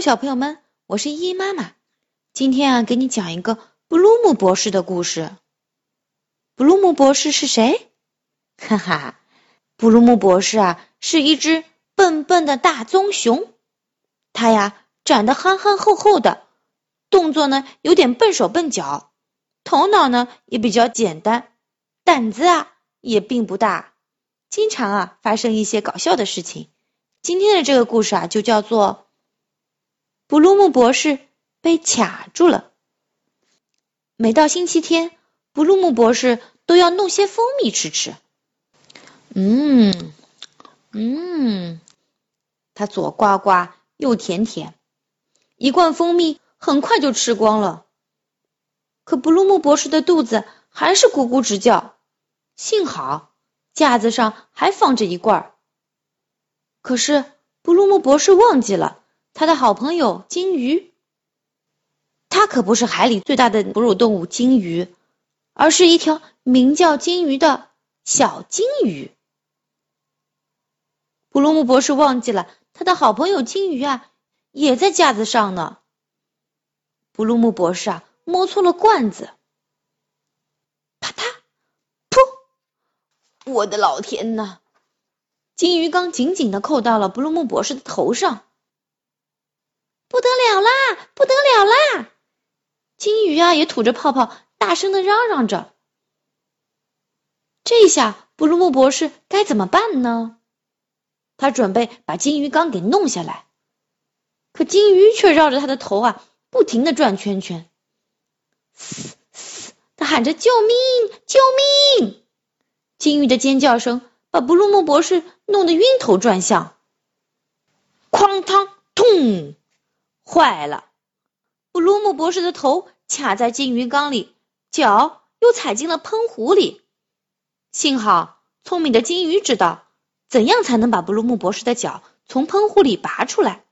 小朋友们，我是依依妈妈。今天啊，给你讲一个布鲁姆博士的故事。布鲁姆博士是谁？哈哈，布鲁姆博士啊，是一只笨笨的大棕熊。它呀，长得憨憨厚厚的，动作呢有点笨手笨脚，头脑呢也比较简单，胆子啊也并不大，经常啊发生一些搞笑的事情。今天的这个故事啊，就叫做。布鲁姆博士被卡住了。每到星期天，布鲁姆博士都要弄些蜂蜜吃吃。嗯嗯，他左呱呱，右舔舔，一罐蜂蜜很快就吃光了。可布鲁姆博士的肚子还是咕咕直叫。幸好架子上还放着一罐。可是布鲁姆博士忘记了。他的好朋友金鱼，它可不是海里最大的哺乳动物金鱼，而是一条名叫金鱼的小金鱼。布鲁姆博士忘记了他的好朋友金鱼啊，也在架子上呢。布鲁姆博士啊，摸错了罐子，啪嗒，噗！我的老天呐！金鱼缸紧紧的扣到了布鲁姆博士的头上。不得了啦！不得了啦！金鱼啊，也吐着泡泡，大声的嚷嚷着。这下布鲁姆博士该怎么办呢？他准备把金鱼缸给弄下来，可金鱼却绕着他的头啊，不停的转圈圈。嘶嘶，他喊着救命！救命！金鱼的尖叫声把布鲁姆博士弄得晕头转向。哐当，痛！坏了！布鲁姆博士的头卡在金鱼缸里，脚又踩进了喷壶里。幸好聪明的金鱼知道怎样才能把布鲁姆博士的脚从喷壶里拔出来。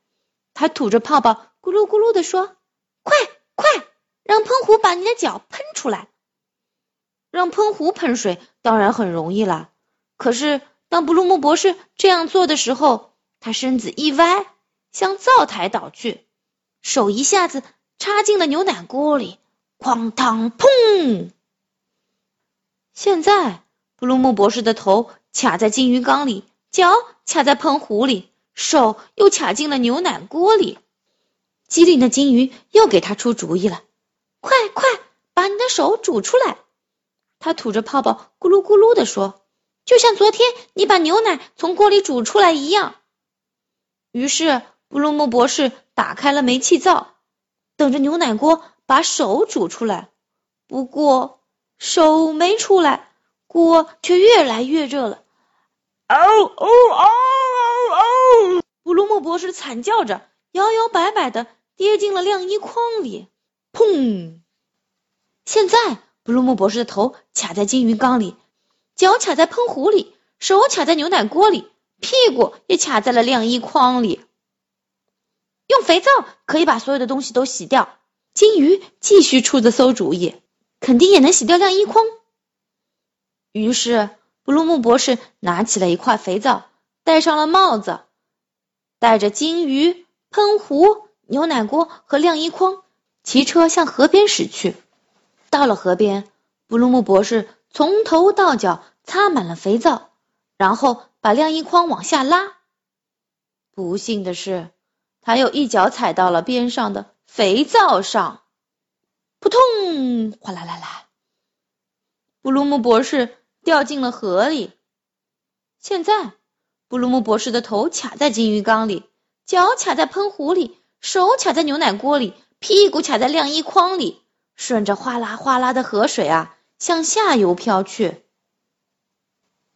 他吐着泡泡，咕噜咕噜地说：“快快，让喷壶把你的脚喷出来！”让喷壶喷水当然很容易了。可是当布鲁姆博士这样做的时候，他身子一歪，向灶台倒去。手一下子插进了牛奶锅里，哐当砰！现在布鲁姆博士的头卡在金鱼缸里，脚卡在喷壶里，手又卡进了牛奶锅里。机灵的金鱼又给他出主意了：“快快把你的手煮出来！”他吐着泡泡，咕噜咕噜地说：“就像昨天你把牛奶从锅里煮出来一样。”于是。布鲁姆博士打开了煤气灶，等着牛奶锅把手煮出来。不过手没出来，锅却越来越热了。嗷嗷嗷嗷！布鲁姆博士惨叫着，摇摇摆摆的跌进了晾衣筐里。砰！现在布鲁姆博士的头卡在金鱼缸里，脚卡在喷壶里，手卡在牛奶锅里，屁股也卡在了晾衣筐里。用肥皂可以把所有的东西都洗掉。金鱼继续出着馊主意，肯定也能洗掉晾衣筐。于是，布鲁姆博士拿起了一块肥皂，戴上了帽子，带着金鱼、喷壶、牛奶锅和晾衣筐，骑车向河边驶去。到了河边，布鲁姆博士从头到脚擦满了肥皂，然后把晾衣筐往下拉。不幸的是。他又一脚踩到了边上的肥皂上，扑通！哗啦啦啦！布鲁姆博士掉进了河里。现在，布鲁姆博士的头卡在金鱼缸里，脚卡在喷壶里，手卡在牛奶锅里，屁股卡在晾衣筐里，顺着哗啦哗啦的河水啊，向下游飘去。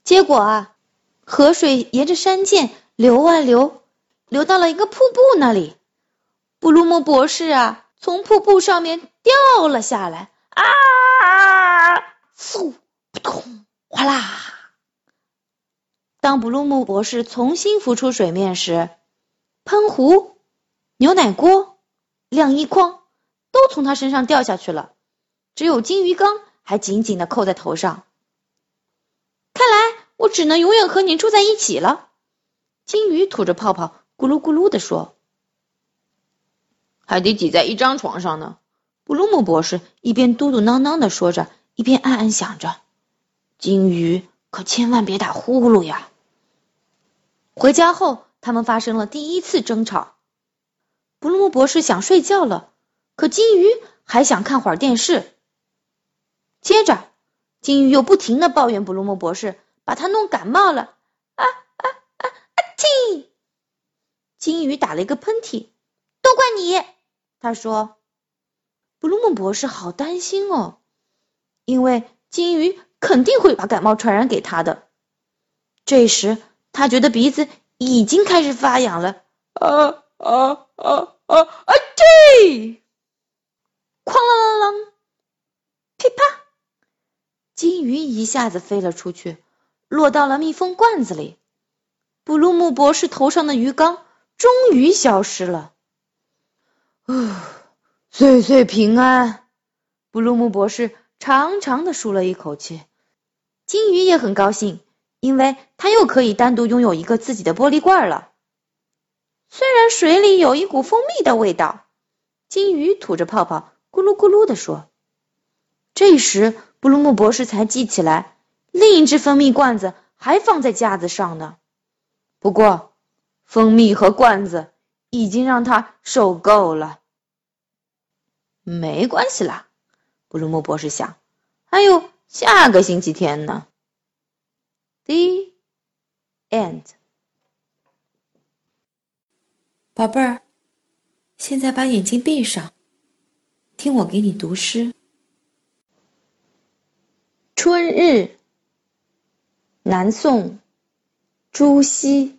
结果啊，河水沿着山涧流啊流。流到了一个瀑布那里，布鲁姆博士啊，从瀑布上面掉了下来！啊！嗖！扑通！哗啦！当布鲁姆博士重新浮出水面时，喷壶、牛奶锅、晾衣筐都从他身上掉下去了，只有金鱼缸还紧紧的扣在头上。看来我只能永远和你住在一起了。金鱼吐着泡泡。咕噜咕噜地说：“还得挤在一张床上呢。布鲁姆博士一边嘟嘟囔囔的说着，一边暗暗想着：金鱼可千万别打呼噜呀。回家后，他们发生了第一次争吵。布鲁姆博士想睡觉了，可金鱼还想看会儿电视。接着，金鱼又不停的抱怨布鲁姆博士把他弄感冒了。啊啊啊啊！嚏！金鱼打了一个喷嚏。都怪你，他说。布鲁姆博士好担心哦，因为金鱼肯定会把感冒传染给他的。这时，他觉得鼻子已经开始发痒了。啊啊啊啊啊！嚏！哐啷啷啷，噼啪！金鱼一下子飞了出去，落到了密封罐子里。布鲁姆博士头上的鱼缸终于消失了。岁岁平安！布鲁姆博士长长的舒了一口气。金鱼也很高兴，因为它又可以单独拥有一个自己的玻璃罐了。虽然水里有一股蜂蜜的味道，金鱼吐着泡泡，咕噜咕噜的说。这时，布鲁姆博士才记起来，另一只蜂蜜罐子还放在架子上呢。不过，蜂蜜和罐子已经让他受够了。没关系啦，布鲁姆博士想，还有下个星期天呢。The end，宝贝儿，现在把眼睛闭上，听我给你读诗。春日，南宋，朱熹。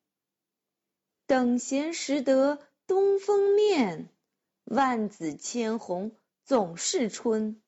等闲识得东风面，万紫千红总是春。